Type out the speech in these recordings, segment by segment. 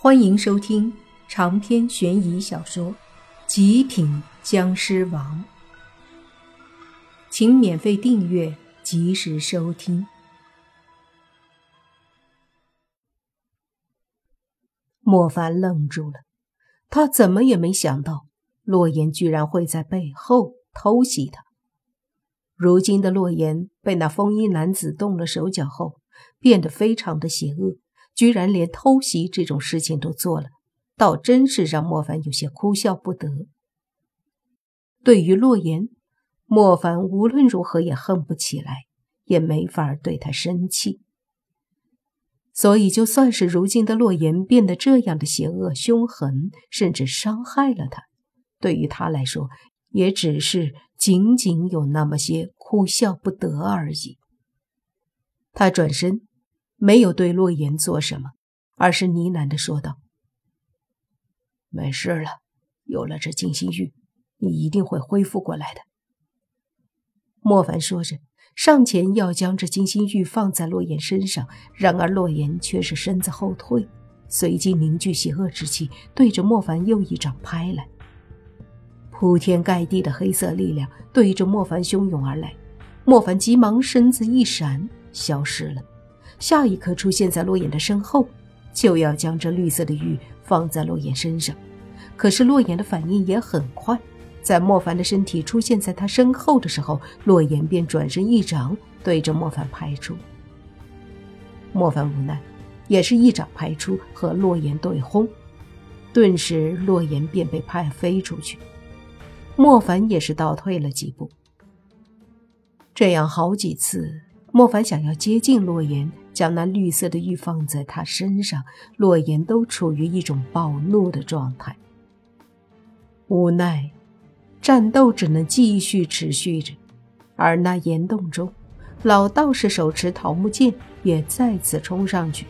欢迎收听长篇悬疑小说《极品僵尸王》，请免费订阅，及时收听。莫凡愣住了，他怎么也没想到洛言居然会在背后偷袭他。如今的洛言被那风衣男子动了手脚后，变得非常的邪恶。居然连偷袭这种事情都做了，倒真是让莫凡有些哭笑不得。对于洛言，莫凡无论如何也恨不起来，也没法对他生气。所以，就算是如今的洛言变得这样的邪恶凶狠，甚至伤害了他，对于他来说，也只是仅仅有那么些哭笑不得而已。他转身。没有对洛言做什么，而是呢喃的说道：“没事了，有了这金星玉，你一定会恢复过来的。”莫凡说着，上前要将这金星玉放在洛言身上，然而洛言却是身子后退，随即凝聚邪恶之气，对着莫凡又一掌拍来。铺天盖地的黑色力量对着莫凡汹涌而来，莫凡急忙身子一闪，消失了。下一刻出现在洛言的身后，就要将这绿色的玉放在洛言身上。可是洛言的反应也很快，在莫凡的身体出现在他身后的时候，洛言便转身一掌对着莫凡拍出。莫凡无奈，也是一掌拍出，和洛言对轰，顿时洛言便被拍飞出去。莫凡也是倒退了几步。这样好几次，莫凡想要接近洛言。将那绿色的玉放在他身上，洛言都处于一种暴怒的状态。无奈，战斗只能继续持续着。而那岩洞中，老道士手持桃木剑也再次冲上去，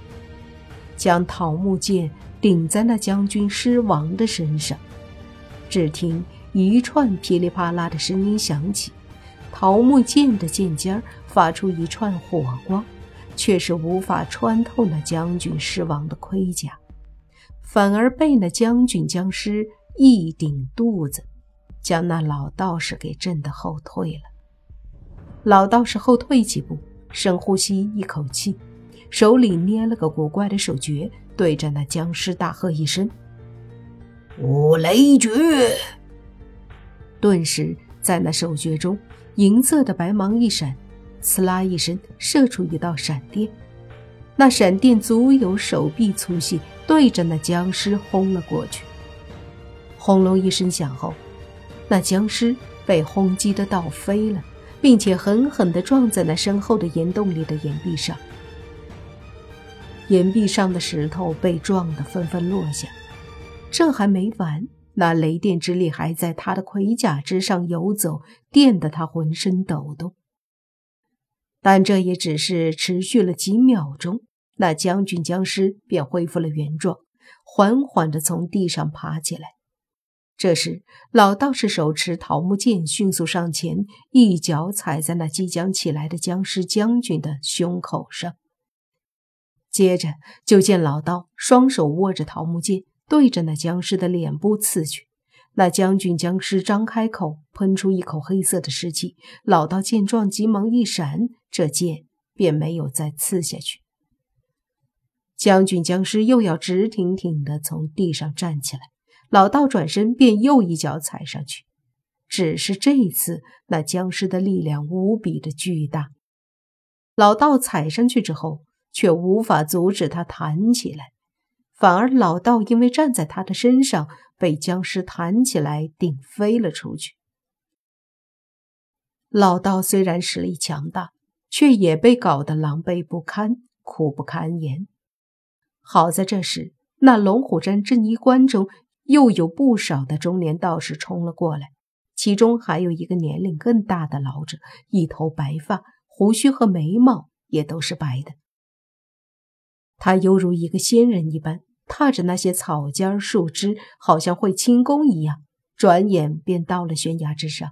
将桃木剑顶在那将军狮王的身上。只听一串噼里啪啦的声音响起，桃木剑的剑尖发出一串火光。却是无法穿透那将军狮王的盔甲，反而被那将军僵尸一顶肚子，将那老道士给震得后退了。老道士后退几步，深呼吸一口气，手里捏了个古怪的手诀，对着那僵尸大喝一声：“五雷诀！”顿时，在那手诀中，银色的白芒一闪。刺啦一声，射出一道闪电，那闪电足有手臂粗细，对着那僵尸轰了过去。轰隆一声响后，那僵尸被轰击的倒飞了，并且狠狠地撞在那身后的岩洞里的岩壁上。岩壁上的石头被撞得纷纷落下。这还没完，那雷电之力还在他的盔甲之上游走，电得他浑身抖动。但这也只是持续了几秒钟，那将军僵尸便恢复了原状，缓缓地从地上爬起来。这时，老道士手持桃木剑，迅速上前，一脚踩在那即将起来的僵尸将军的胸口上。接着，就见老道双手握着桃木剑，对着那僵尸的脸部刺去。那将军僵尸张开口，喷出一口黑色的尸气。老道见状，急忙一闪，这剑便没有再刺下去。将军僵尸又要直挺挺地从地上站起来，老道转身便又一脚踩上去。只是这一次，那僵尸的力量无比的巨大，老道踩上去之后，却无法阻止他弹起来。反而老道因为站在他的身上，被僵尸弹起来顶飞了出去。老道虽然实力强大，却也被搞得狼狈不堪，苦不堪言。好在这时，那龙虎山镇医关中又有不少的中年道士冲了过来，其中还有一个年龄更大的老者，一头白发，胡须和眉毛也都是白的，他犹如一个仙人一般。踏着那些草尖树枝，好像会轻功一样，转眼便到了悬崖之上。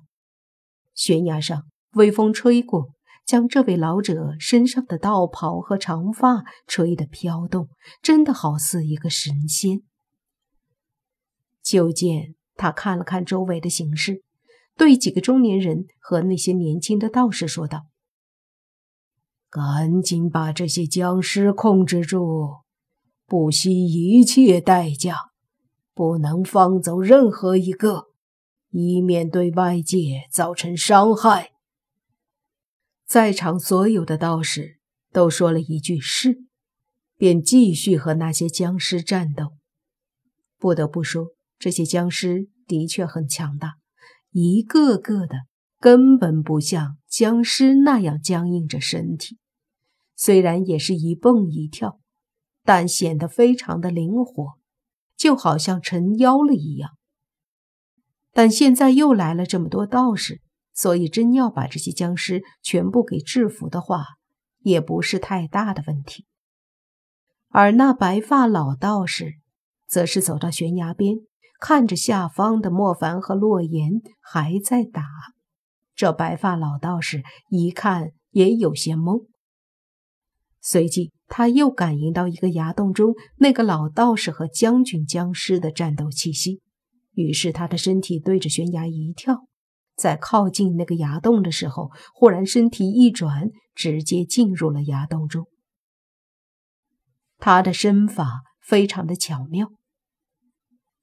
悬崖上，微风吹过，将这位老者身上的道袍和长发吹得飘动，真的好似一个神仙。就见他看了看周围的形势，对几个中年人和那些年轻的道士说道：“赶紧把这些僵尸控制住，不惜一切代价，不能放走任何一个。”以免对外界造成伤害。在场所有的道士都说了一句“是”，便继续和那些僵尸战斗。不得不说，这些僵尸的确很强大，一个个的根本不像僵尸那样僵硬着身体，虽然也是一蹦一跳，但显得非常的灵活，就好像成妖了一样。但现在又来了这么多道士，所以真要把这些僵尸全部给制服的话，也不是太大的问题。而那白发老道士，则是走到悬崖边，看着下方的莫凡和洛言还在打。这白发老道士一看也有些懵，随即他又感应到一个崖洞中那个老道士和将军僵尸的战斗气息。于是他的身体对着悬崖一跳，在靠近那个崖洞的时候，忽然身体一转，直接进入了崖洞中。他的身法非常的巧妙，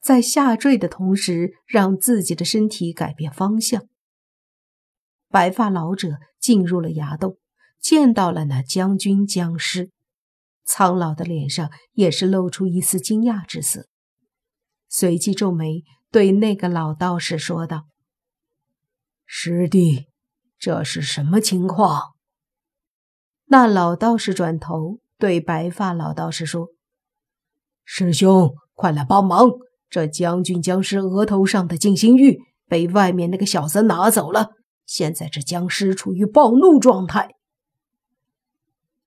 在下坠的同时，让自己的身体改变方向。白发老者进入了崖洞，见到了那将军僵尸，苍老的脸上也是露出一丝惊讶之色，随即皱眉。对那个老道士说道：“师弟，这是什么情况？”那老道士转头对白发老道士说：“师兄，快来帮忙！这将军僵尸额头上的静心玉被外面那个小子拿走了，现在这僵尸处于暴怒状态。”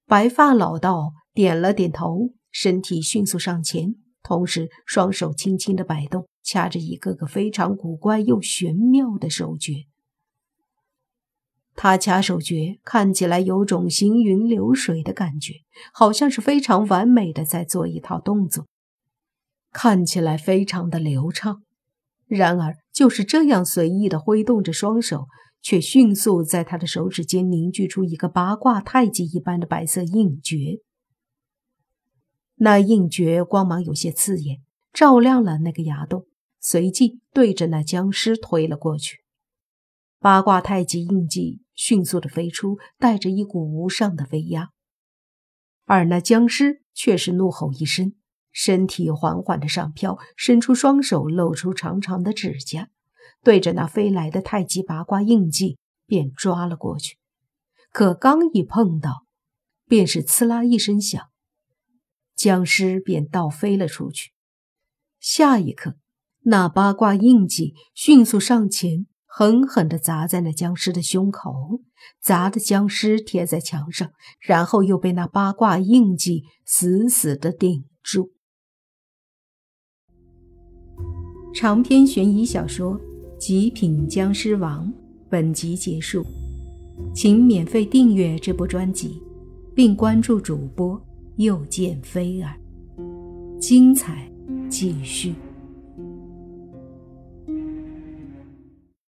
白发老道点了点头，身体迅速上前，同时双手轻轻的摆动。掐着一个个非常古怪又玄妙的手诀，他掐手诀看起来有种行云流水的感觉，好像是非常完美的在做一套动作，看起来非常的流畅。然而，就是这样随意的挥动着双手，却迅速在他的手指间凝聚出一个八卦太极一般的白色印诀。那印诀光芒有些刺眼，照亮了那个崖洞。随即对着那僵尸推了过去，八卦太极印记迅速的飞出，带着一股无上的威压。而那僵尸却是怒吼一声，身体缓缓的上飘，伸出双手，露出长长的指甲，对着那飞来的太极八卦印记便抓了过去。可刚一碰到，便是刺啦一声响，僵尸便倒飞了出去。下一刻。那八卦印记迅速上前，狠狠地砸在那僵尸的胸口，砸的僵尸贴在墙上，然后又被那八卦印记死死地顶住。长篇悬疑小说《极品僵尸王》本集结束，请免费订阅这部专辑，并关注主播又见飞儿，精彩继续。